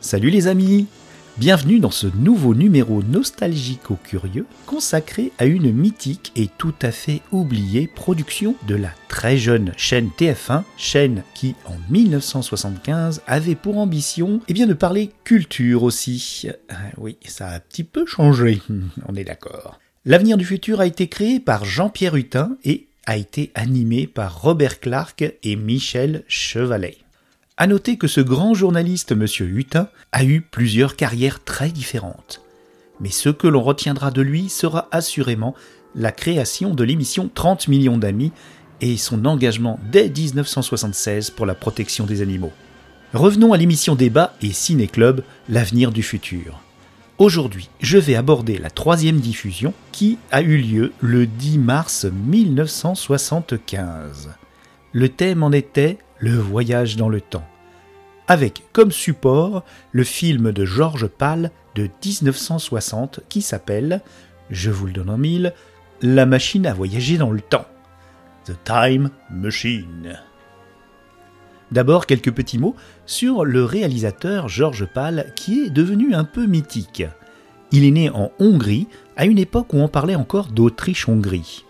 Salut les amis Bienvenue dans ce nouveau numéro nostalgico-curieux consacré à une mythique et tout à fait oubliée production de la très jeune chaîne TF1, chaîne qui en 1975 avait pour ambition eh bien, de parler culture aussi. Euh, oui, ça a un petit peu changé, on est d'accord. L'avenir du futur a été créé par Jean-Pierre Hutin et a été animé par Robert Clark et Michel Chevalet. À noter que ce grand journaliste, M. Hutin, a eu plusieurs carrières très différentes. Mais ce que l'on retiendra de lui sera assurément la création de l'émission 30 millions d'amis et son engagement dès 1976 pour la protection des animaux. Revenons à l'émission Débat et Ciné Club, l'avenir du futur. Aujourd'hui, je vais aborder la troisième diffusion qui a eu lieu le 10 mars 1975. Le thème en était le voyage dans le temps, avec comme support le film de Georges Pal de 1960 qui s'appelle, je vous le donne en mille, La machine à voyager dans le temps. The Time Machine. D'abord quelques petits mots sur le réalisateur Georges Pal qui est devenu un peu mythique. Il est né en Hongrie à une époque où on parlait encore d'Autriche-Hongrie.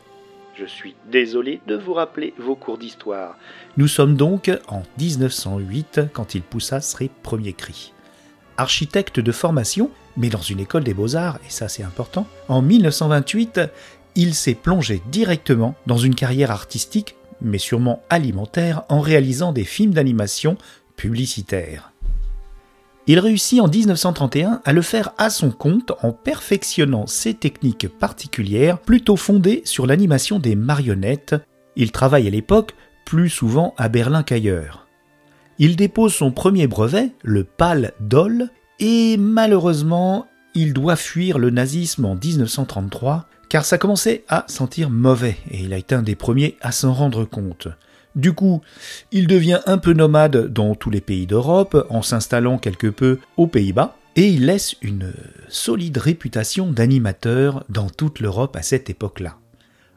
Je suis désolé de vous rappeler vos cours d'histoire. Nous sommes donc en 1908 quand il poussa ses premiers cris. Architecte de formation, mais dans une école des beaux-arts, et ça c'est important, en 1928, il s'est plongé directement dans une carrière artistique, mais sûrement alimentaire, en réalisant des films d'animation publicitaires. Il réussit en 1931 à le faire à son compte en perfectionnant ses techniques particulières plutôt fondées sur l'animation des marionnettes. Il travaille à l'époque plus souvent à Berlin qu'ailleurs. Il dépose son premier brevet, le PAL Doll, et malheureusement, il doit fuir le nazisme en 1933 car ça commençait à sentir mauvais et il a été un des premiers à s'en rendre compte. Du coup, il devient un peu nomade dans tous les pays d'Europe en s'installant quelque peu aux Pays-Bas et il laisse une solide réputation d'animateur dans toute l'Europe à cette époque-là.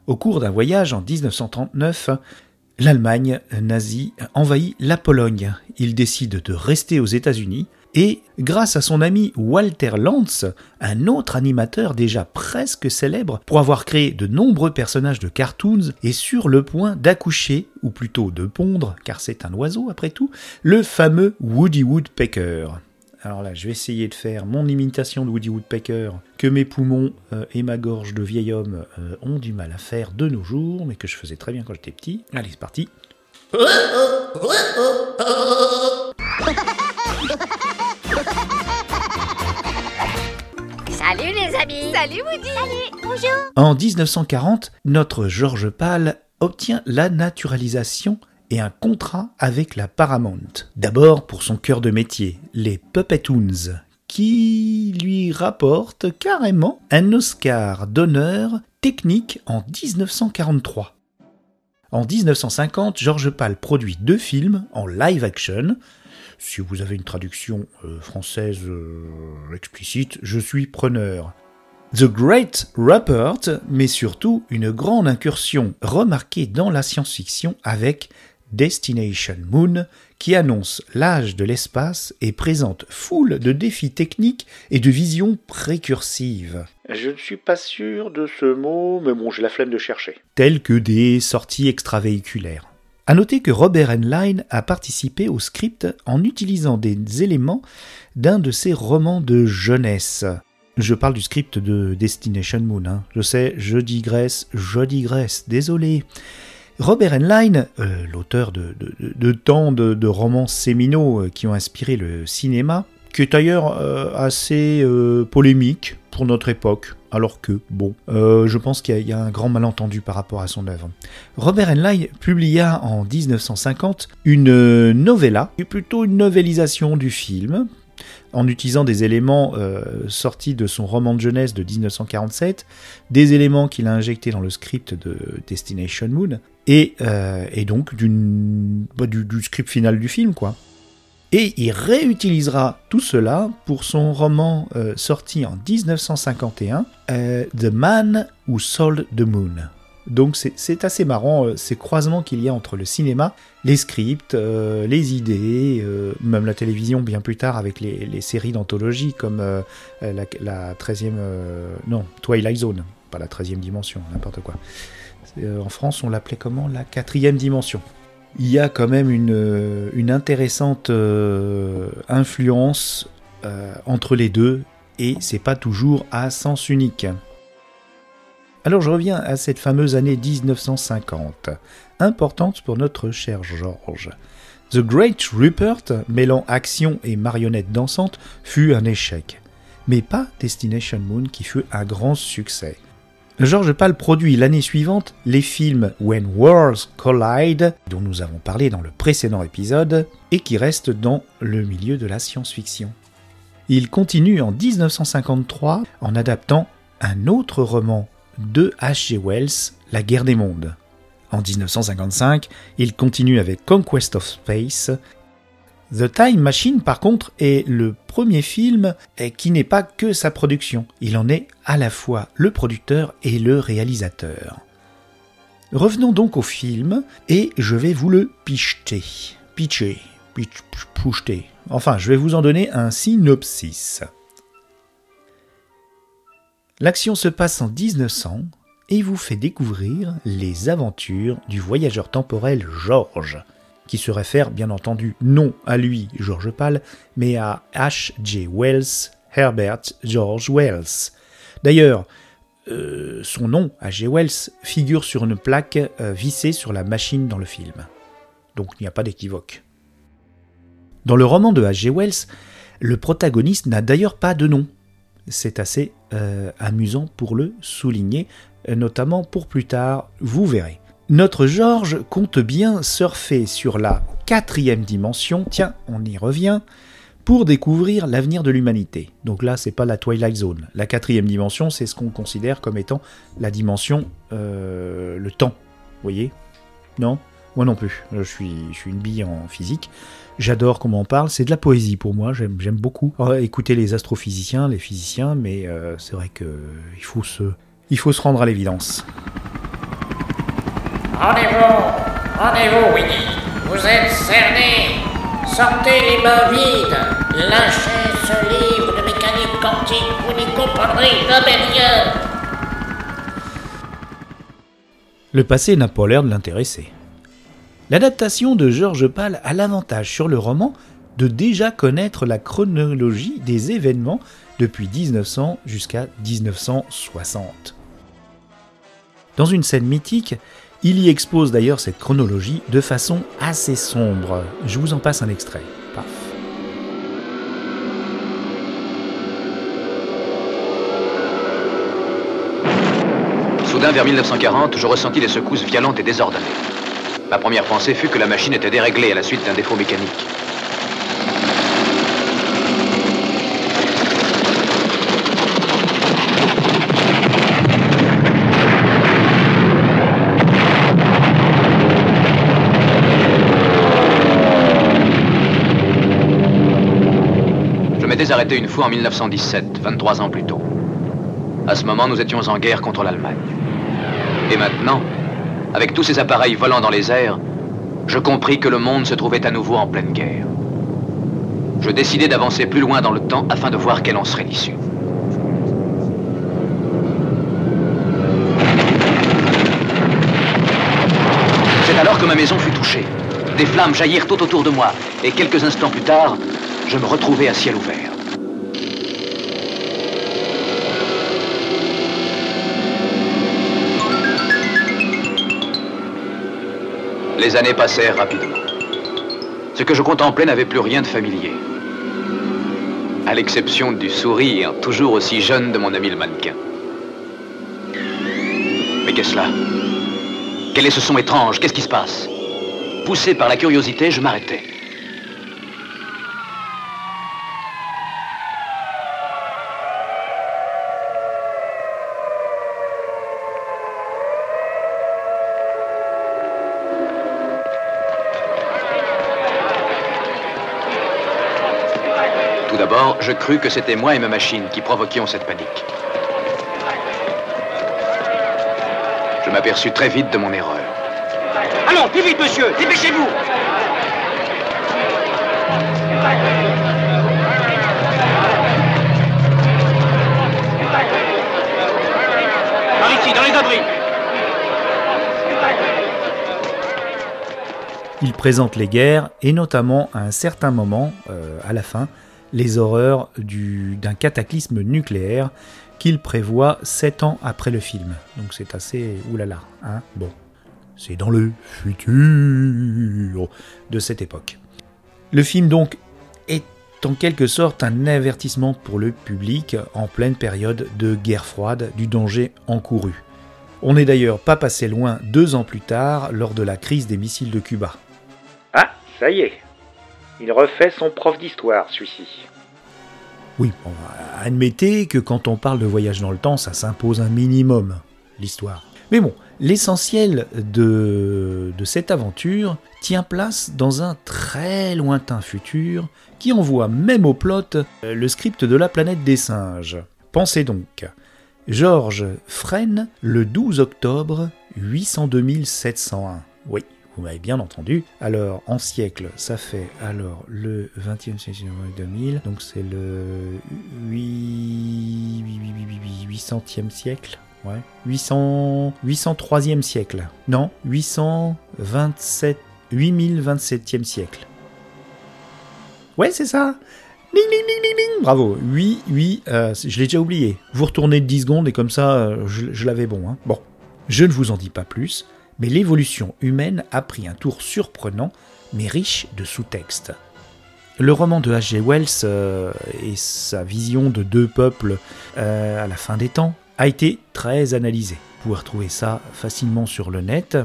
Au cours d'un voyage en 1939, l'Allemagne nazie envahit la Pologne. Il décide de rester aux États-Unis et grâce à son ami Walter Lantz, un autre animateur déjà presque célèbre pour avoir créé de nombreux personnages de cartoons, est sur le point d'accoucher, ou plutôt de pondre, car c'est un oiseau après tout, le fameux Woody Woodpecker. Alors là, je vais essayer de faire mon imitation de Woody Woodpecker, que mes poumons euh, et ma gorge de vieil homme euh, ont du mal à faire de nos jours, mais que je faisais très bien quand j'étais petit. Allez, c'est parti. Salut les amis Salut Woody Salut, bonjour En 1940, notre George Pal obtient la naturalisation et un contrat avec la Paramount. D'abord pour son cœur de métier, les Puppetoons, qui lui rapporte carrément un Oscar d'honneur technique en 1943. En 1950, George Pal produit deux films en live action, si vous avez une traduction euh, française euh, explicite, je suis preneur. The Great Rupert, mais surtout une grande incursion remarquée dans la science-fiction avec Destination Moon, qui annonce l'âge de l'espace et présente foule de défis techniques et de visions précursives. Je ne suis pas sûr de ce mot, mais bon, j'ai la flemme de chercher. Tels que des sorties extravéhiculaires. À noter que Robert Heinlein a participé au script en utilisant des éléments d'un de ses romans de jeunesse. Je parle du script de Destination Moon. Hein. Je sais, je digresse, je digresse, désolé. Robert Heinlein, euh, l'auteur de, tant de, romans séminaux euh, qui ont inspiré le cinéma, qui est d'ailleurs euh, assez polémique pour notre époque, alors que, bon, euh, je pense qu'il y, a un grand malentendu par rapport à son œuvre. Robert Heinlein publia en 1950 une novella, plutôt une novélisation du film, en utilisant des éléments euh, sortis de son roman de jeunesse de 1947, des éléments qu'il a injectés dans le script de Destination Moon, et, euh, donc bah, du script final du film, quoi et il réutilisera tout cela pour son roman euh, sorti en 1951, euh, The Man Who Sold the Moon. Donc c'est assez marrant euh, ces croisements qu'il y a entre le cinéma, les scripts, les idées, même la télévision bien plus tard avec les, séries d'anthologie comme la, 13e... non, Twilight Zone, pas la 13e dimension, n'importe quoi. en France on l'appelait comment? La quatrième dimension. Il y a quand même une, une intéressante influence entre les deux et c'est pas toujours à sens unique. Alors je reviens à cette fameuse année 1950, importante pour notre cher George. The Great Rupert, mêlant action et marionnette dansante, fut un échec. Mais pas Destination Moon qui fut un grand succès. George Pal produit l'année suivante les films When Worlds Collide, dont nous avons parlé dans le précédent épisode, et qui restent dans le milieu de la science-fiction. Il continue en 1953 en adaptant un autre roman de H.G. Wells, La guerre des mondes. En 1955, il continue avec Conquest of Space. The Time Machine, par contre, est le premier film qui n'est pas que sa production. Il en est à la fois le producteur et le réalisateur. Revenons donc au film et je vais vous le picheter. Pitcher. Pitch, Enfin, je vais vous en donner un synopsis. L'action se passe en 1900 et vous fait découvrir les aventures du voyageur temporel George, qui se réfère bien entendu non à lui, George Pal, mais à H.G. Wells, Herbert George Wells. D'ailleurs, euh, son nom, H.G. Wells, figure sur une plaque euh, vissée sur la machine dans le film. Donc il n'y a pas d'équivoque. Dans le roman de H.G. Wells, le protagoniste n'a d'ailleurs pas de nom. C'est assez euh, amusant pour le souligner, notamment pour plus tard, vous verrez. Notre George compte bien surfer sur la quatrième dimension, tiens, on y revient, pour découvrir l'avenir de l'humanité. Donc là, c'est pas la Twilight Zone. La quatrième dimension, c'est ce qu'on considère comme étant la dimension, euh, le temps. Vous voyez? Non? Moi non plus. Je suis, une bille en physique. J'adore comment on parle, c'est de la poésie pour moi, j'aime beaucoup écouter les astrophysiciens, les physiciens, mais euh, c'est vrai qu'il faut, se, il faut se rendre à l'évidence. Rendez-vous, rendez-vous, Winnie, vous êtes cerné, sortez les mains vides, lâchez ce livre de mécanique quantique, vous n'y comprendrez jamais rien. Le passé n'a pas l'air de l'intéresser. L'adaptation de Georges Pal a l'avantage sur le roman de déjà connaître la chronologie des événements depuis 1900 jusqu'à 1960. Dans une scène mythique, il y expose d'ailleurs cette chronologie de façon assez sombre. Je vous en passe un extrait. Paf. Soudain, vers 1940, je ressentis des secousses violentes et désordonnées. Ma première pensée fut que la machine était déréglée à la suite d'un défaut mécanique. Arrêté une fois en 1917, 23 ans plus tôt. À ce moment, nous étions en guerre contre l'Allemagne. Et maintenant, avec tous ces appareils volant dans les airs, je compris que le monde se trouvait à nouveau en pleine guerre. Je décidai d'avancer plus loin dans le temps afin de voir quelle en serait l'issue. C'est alors que ma maison fut touchée. Des flammes jaillirent tout autour de moi, et quelques instants plus tard, je me retrouvai à ciel ouvert. Les années passèrent rapidement. Ce que je contemplais n'avait plus rien de familier. À l'exception du sourire toujours aussi jeune de mon ami le mannequin. Mais qu'est-ce là? Quel est ce son étrange? Qu'est-ce qui se passe? Poussé par la curiosité, je m'arrêtais. Je crus que c'était moi et ma machine qui provoquions cette panique. Je m'aperçus très vite de mon erreur. Allons, plus vite, monsieur, dépêchez-vous Par ici, dans les abris Il présente les guerres et notamment à un certain moment, euh, à la fin, les horreurs du- d'un cataclysme nucléaire qu'il prévoit sept ans après le film. Donc c'est assez oulala, hein Bon, c'est dans le futur de cette époque. Le film donc est en quelque sorte un avertissement pour le public en pleine période de guerre froide du danger encouru. On n'est d'ailleurs pas passé loin deux ans plus tard lors de la crise des missiles de Cuba. Ah, ça y est. Il refait son prof d'histoire, celui-ci. Oui, admettez que quand on parle de voyage dans le temps, ça s'impose un minimum, l'histoire. Mais bon, l'essentiel de, cette aventure tient place dans un très lointain futur qui envoie même au plot euh, le script de la planète des singes. Pensez donc, Georges Fresne, le 12 octobre 802 701. Oui, vous m'avez bien entendu. Alors, en siècle, ça fait alors le 20e siècle 2000, donc c'est le 8... 800e siècle. Ouais. 800... 803e siècle. Non, 827... 8027e siècle. Ouais, c'est ça. Ding, ding, ding, ding, ding. Bravo. Oui, oui, euh, je l'ai déjà oublié. Vous retournez de 10 secondes et comme ça, euh, je, je l'avais bon. Hein. Bon, je ne vous en dis pas plus, mais l'évolution humaine a pris un tour surprenant, mais riche de sous-textes. Le roman de H.G. Wells euh, et sa vision de deux peuples euh, à la fin des temps a été très analysé. Vous pouvez retrouver ça facilement sur le net.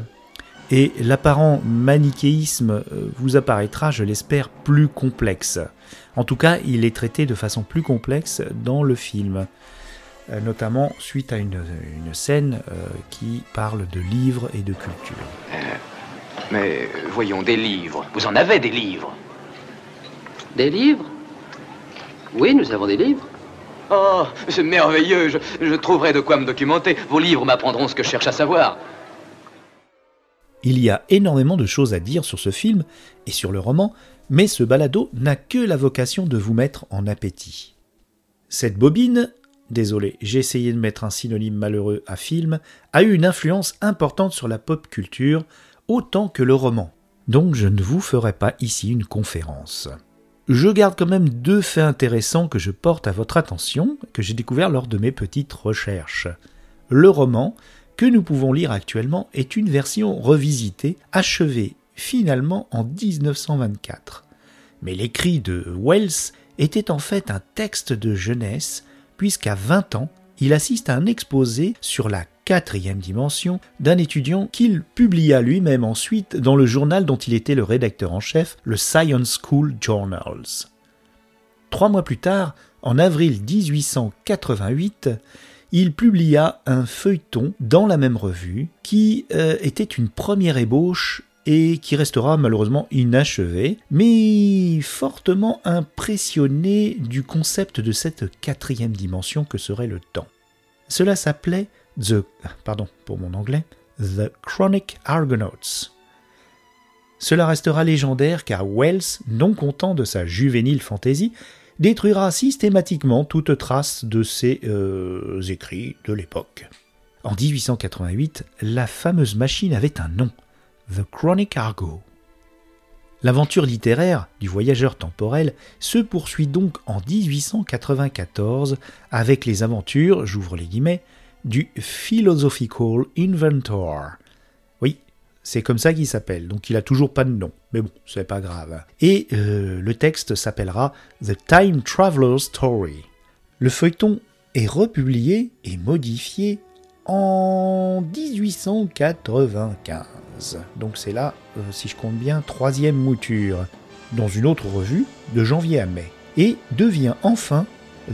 Et l'apparent manichéisme euh, vous apparaîtra, je l'espère, plus complexe. En tout cas, il est traité de façon plus complexe dans le film, notamment suite à une, une scène euh, qui parle de livres et de culture. Mais voyons, des livres. Vous en avez des livres? Des livres? Oui, nous avons des livres. Oh, c'est merveilleux. Je, je trouverai de quoi me documenter. Vos livres m'apprendront ce que je cherche à savoir. Il y a énormément de choses à dire sur ce film et sur le roman, mais ce balado n'a que la vocation de vous mettre en appétit. Cette bobine, désolé, j'ai essayé de mettre un synonyme malheureux à film, a eu une influence importante sur la pop culture, autant que le roman. Donc je ne vous ferai pas ici une conférence. Je garde quand même deux faits intéressants que je porte à votre attention, que j'ai découvert lors de mes petites recherches. Le roman, que nous pouvons lire actuellement, est une version revisitée, achevée finalement en 1924. Mais l'écrit de Wells était en fait un texte de jeunesse, puisqu'à 20 ans, il assiste à un exposé sur la quatrième dimension d'un étudiant qu'il publia lui-même ensuite dans le journal dont il était le rédacteur en chef, le Science School Journals. Trois mois plus tard, en avril 1888, il publia un feuilleton dans la même revue qui euh, était une première ébauche et qui restera malheureusement inachevé, mais fortement impressionné du concept de cette quatrième dimension que serait le temps. Cela s'appelait The, pardon pour mon anglais, The Chronic Argonauts. Cela restera légendaire car Wells, non content de sa juvénile fantaisie, détruira systématiquement toute trace de ses euh, écrits de l'époque. En 1888, la fameuse machine avait un nom, The Chronic Argo. L'aventure littéraire du voyageur temporel se poursuit donc en 1894 avec les aventures, j'ouvre les guillemets, du Philosophical Inventor. Oui, c'est comme ça qu'il s'appelle, donc il a toujours pas de nom, mais bon, c'est pas grave. Et euh, le texte s'appellera The Time Traveler's Story. Le feuilleton est republié et modifié en 1895. Donc c'est là, euh, si je compte bien, troisième mouture, dans une autre revue de janvier à mai, et devient enfin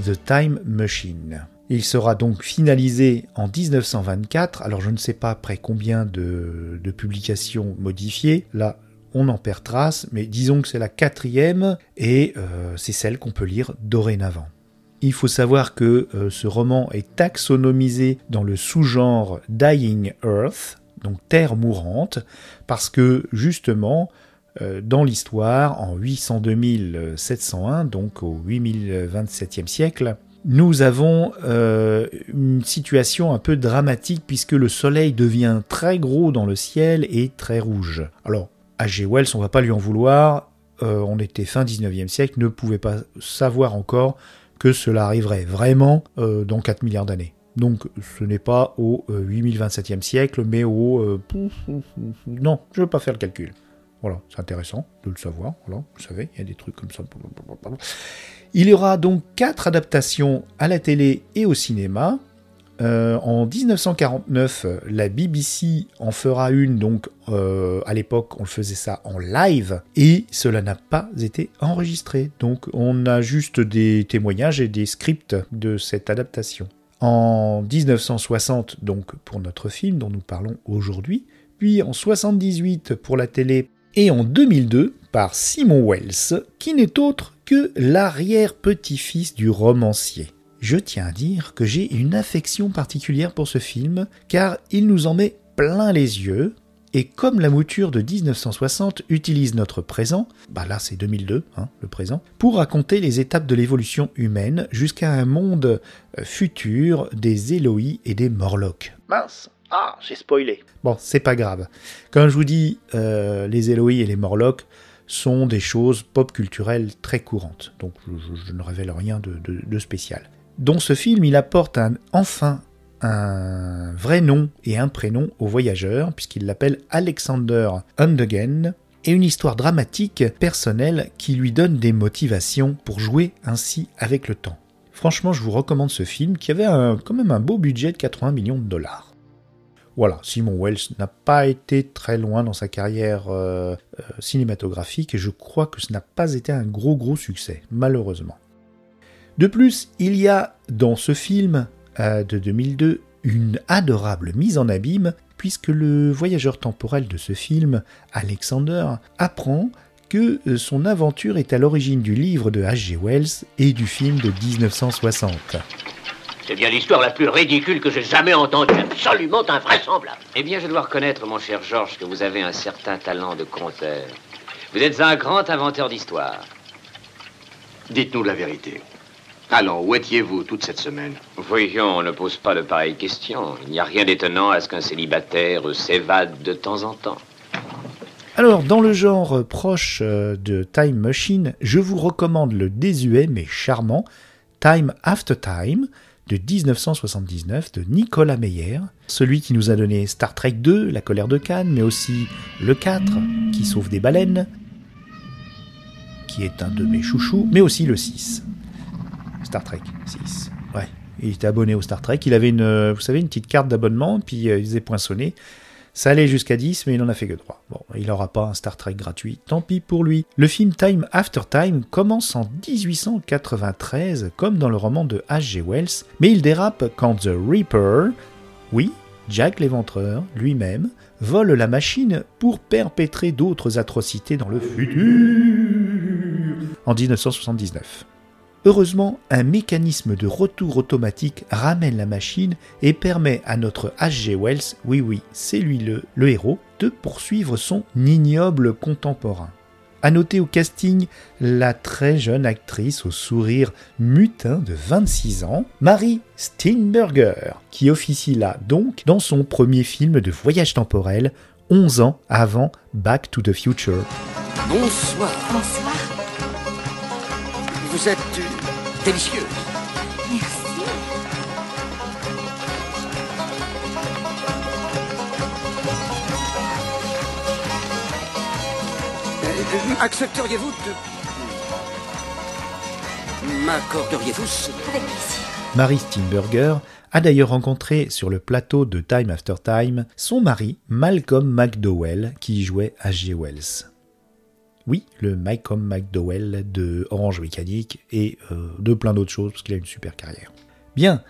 The Time Machine. Il sera donc finalisé en 1924, alors je ne sais pas après combien de, publications modifiées, là on en perd trace, mais disons que c'est la quatrième, et euh, c'est celle qu'on peut lire dorénavant. Il faut savoir que euh, ce roman est taxonomisé dans le sous-genre Dying Earth, donc Terre mourante, parce que justement, euh, dans l'histoire, en 802 701, donc au 8027e siècle, nous avons euh, une situation un peu dramatique puisque le soleil devient très gros dans le ciel et très rouge. Alors, H.G. Wells, on va pas lui en vouloir, on était fin 19e siècle, ne pouvait pas savoir encore que cela arriverait vraiment euh, dans 4 milliards d'années. Donc ce n'est pas au 8027e siècle, mais au... non, je ne veux pas faire le calcul. Voilà, c'est intéressant de le savoir. Vous savez, il y a des trucs comme ça. Il y aura donc quatre adaptations à la télé et au cinéma. Euh, en 1949, la BBC en fera une, donc euh, à l'époque on faisait ça en live, et cela n'a pas été enregistré. Donc on a juste des témoignages et des scripts de cette adaptation. En 1960, donc pour notre film dont nous parlons aujourd'hui, puis en 78 pour la télé, et en 2002 par Simon Wells, qui n'est autre que l'arrière-petit-fils du romancier. Je tiens à dire que j'ai une affection particulière pour ce film, car il nous en met plein les yeux, et comme la mouture de 1960 utilise notre présent, bah là c'est 2002, hein, le présent, pour raconter les étapes de l'évolution humaine jusqu'à un monde euh, futur des Eloïs et des Morlocks. Mince Ah, j'ai spoilé. Bon, c'est pas grave. Quand je vous dis euh, les Eloïs et les Morlocks, sont des choses pop culturelles très courantes. Donc je, ne révèle rien de, spécial. Dans ce film, il apporte enfin un vrai nom et un prénom au voyageur, puisqu'il l'appelle Alexander Undegen, et une histoire dramatique, personnelle, qui lui donne des motivations pour jouer ainsi avec le temps. Franchement, je vous recommande ce film qui avait quand même un beau budget de 80 millions de dollars. Voilà, Simon Wells n'a pas été très loin dans sa carrière euh, euh, cinématographique et je crois que ce n'a pas été un gros gros succès, malheureusement. De plus, il y a dans ce film euh, de 2002 une adorable mise en abîme puisque le voyageur temporel de ce film, Alexander, apprend que son aventure est à l'origine du livre de H.G. Wells et du film de 1960. C'est bien l'histoire la plus ridicule que j'ai jamais entendue, absolument invraisemblable. Eh bien, je dois reconnaître, mon cher Georges, que vous avez un certain talent de conteur. Vous êtes un grand inventeur d'histoire. Dites-nous la vérité. Allons, où étiez-vous toute cette semaine Voyons, on ne pose pas de pareilles questions. Il n'y a rien d'étonnant à ce qu'un célibataire s'évade de temps en temps. Alors, dans le genre proche euh, de Time Machine, je vous recommande le désuet mais charmant Time After Time, de 1979 de Nicolas Meyer, celui qui nous a donné Star Trek 2, La colère de Cannes, mais aussi le 4, qui sauve des baleines, qui est un de mes chouchous, mais aussi le 6. Star Trek 6. Ouais, il était abonné au Star Trek, il avait une, vous savez, une petite carte d'abonnement, puis euh, il faisait poinçonner. Ça allait jusqu'à 10, mais il n'en a fait que 3. Bon, il n'aura pas un Star Trek gratuit, tant pis pour lui. Le film Time After Time commence en 1893, comme dans le roman de H.G. Wells, mais il dérape quand The Reaper, oui, Jack l'éventreur, lui-même, vole la machine pour perpétrer d'autres atrocités dans le futur en 1979. Heureusement, un mécanisme de retour automatique ramène la machine et permet à notre H.G. Wells, oui oui, c'est lui le, le héros, de poursuivre son ignoble contemporain. À noter au casting la très jeune actrice au sourire mutin de 26 ans, Marie Steinberger, qui officie là donc dans son premier film de voyage temporel, 11 ans avant Back to the Future. Bonsoir. Bonsoir. Vous êtes délicieuse. Merci. Euh, Accepteriez-vous de... M'accorderiez-vous ce... Avec plaisir. Mary Steinberger a d'ailleurs rencontré sur le plateau de Time After Time son mari Malcolm McDowell qui jouait H.G. Wells. Oui, le Malcolm McDowell de Orange Mécanique et euh, de plein d'autres choses parce qu'il a une super carrière. Bien,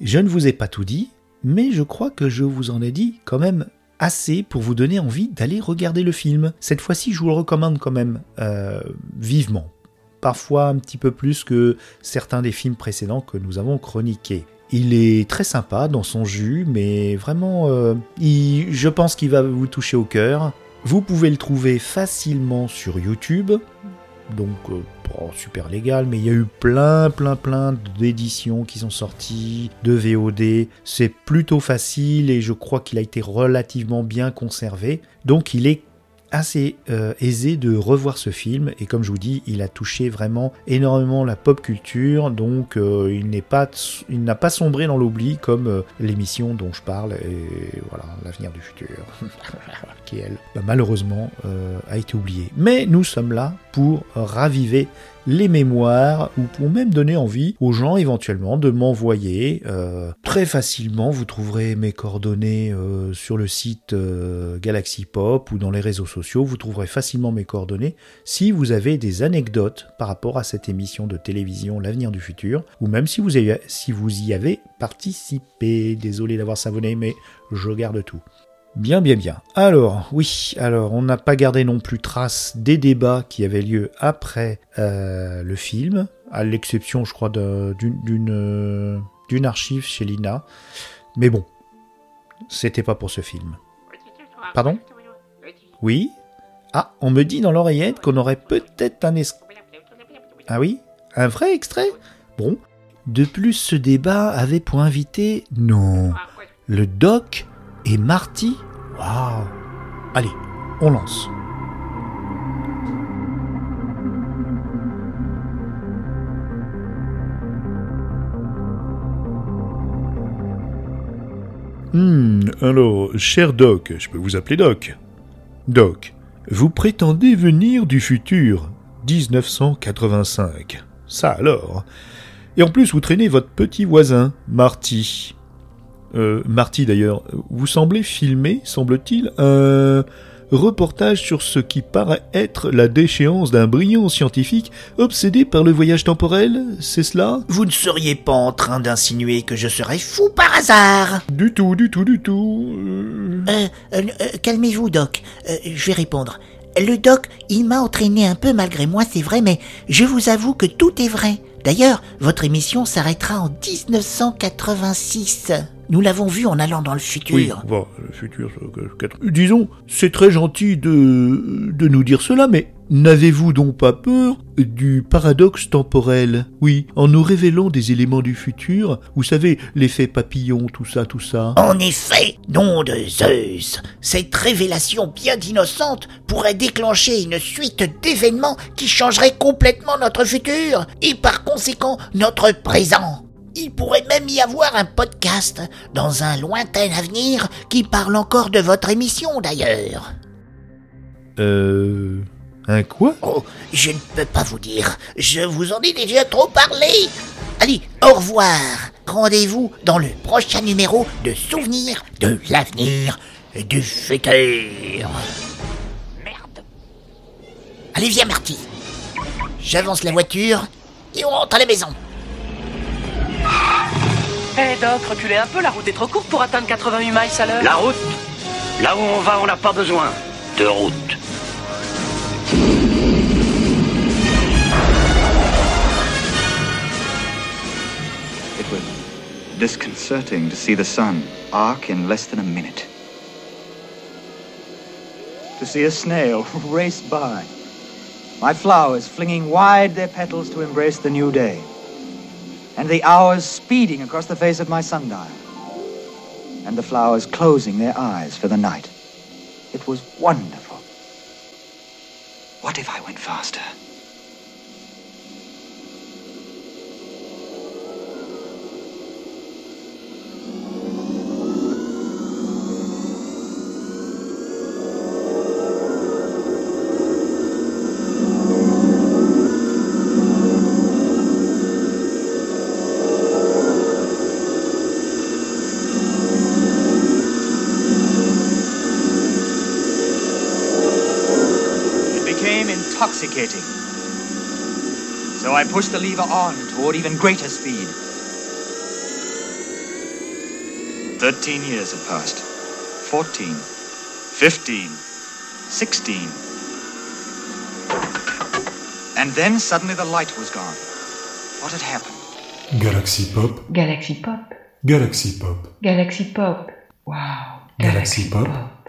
je ne vous ai pas tout dit, mais je crois que je vous en ai dit quand même assez pour vous donner envie d'aller regarder le film. Cette fois-ci, je vous le recommande quand même euh, vivement. parfois un petit peu plus que certains des films précédents que nous avons chroniqués. Il est très sympa dans son jus, mais vraiment, euh, je pense qu'il va vous toucher au cœur. Vous pouvez le trouver facilement sur YouTube, donc euh, super légal, mais il y a eu plein, plein, plein d'éditions qui sont sorties, de VOD. C'est plutôt facile et je crois qu'il a été relativement bien conservé. Donc il est assez euh, aisé de revoir ce film. Et comme je vous dis, il a touché vraiment énormément la pop culture, donc euh, il n'est pas, il n'a pas sombré dans l'oubli comme euh, l'émission dont je parle. Et voilà l'avenir du futur, qui elle, malheureusement a été oubliée. Mais nous sommes là pour raviver les mémoires ou pour même donner envie aux gens éventuellement de m'envoyer. euh, très facilement, vous trouverez mes coordonnées euh, sur le site euh, Galaxy Pop ou dans les réseaux sociaux. Vous trouverez facilement mes coordonnées si vous avez des anecdotes par rapport à cette émission de télévision L'avenir du futur ou même si vous, si vous y avez participé. Désolé d'avoir savonné, mais je garde tout. Bien, bien, bien. Alors, oui, alors on n'a pas gardé non plus trace des débats qui avaient lieu après euh, le film, à l'exception, je crois, euh, d'une archive chez Lina. Mais bon, c'était pas pour ce film. Pardon? Oui? Ah, on me dit dans l'oreillette qu'on aurait peut-être un es... Ah oui? Un vrai extrait? Bon. De plus, ce débat avait pour invité... Non. Le doc et Marty Waouh Allez, on lance. Hmm, alors, cher Doc, je peux vous appeler Doc. Doc, vous prétendez venir du futur 1985. Ça alors? Et en plus, vous traînez votre petit voisin, Marty. Euh, Marty d'ailleurs, vous semblez filmer, semble-t-il, un reportage sur ce qui paraît être la déchéance d'un brillant scientifique obsédé par le voyage temporel, c'est cela? Vous ne seriez pas en train d'insinuer que je serais fou par hasard Du tout, du tout, du tout. euh, Euh, euh, euh, calmez-vous, Doc. Je vais répondre. Le Doc, il m'a entraîné un peu malgré moi, c'est vrai, mais je vous avoue que tout est vrai. D'ailleurs, votre émission s'arrêtera en 1986. Nous l'avons vu en allant dans le futur. Oui, bon, le futur. Disons, c'est très gentil de, de nous dire cela, mais n'avez-vous donc pas peur du paradoxe temporel? Oui, en nous révélant des éléments du futur, vous savez, l'effet papillon, tout ça, tout ça. En effet, nom de Zeus, cette révélation bien innocente pourrait déclencher une suite d'événements qui changeraient complètement notre futur et par conséquent notre présent. Il pourrait même y avoir un podcast dans un lointain avenir qui parle encore de votre émission d'ailleurs. Euh. Un quoi? Oh, je ne peux pas vous dire, je vous en ai déjà trop parlé. Allez, au revoir. Rendez-vous dans le prochain numéro de Souvenirs de l'avenir et du futur. Merde. Allez, viens, Marty. J'avance la voiture et on rentre à la maison. Eh Doc, reculez un peu, la route est trop courte pour atteindre 88 miles à l'heure. La route Là où on va, on n'a pas besoin de route. It was disconcerting to see the sun arc in less than a minute. To see a snail race by. My flowers flinging wide their petals to embrace the new day. And the hours speeding across the face of my sundial. And the flowers closing their eyes for the night. It was wonderful. What if I went faster? So I pushed the lever on toward even greater speed. Thirteen years had passed. Fourteen. Fifteen. Sixteen. And then suddenly the light was gone. What had happened? Galaxy Pop, Galaxy Pop. Galaxy Pop, Galaxy Pop. Wow. Galaxy Pop,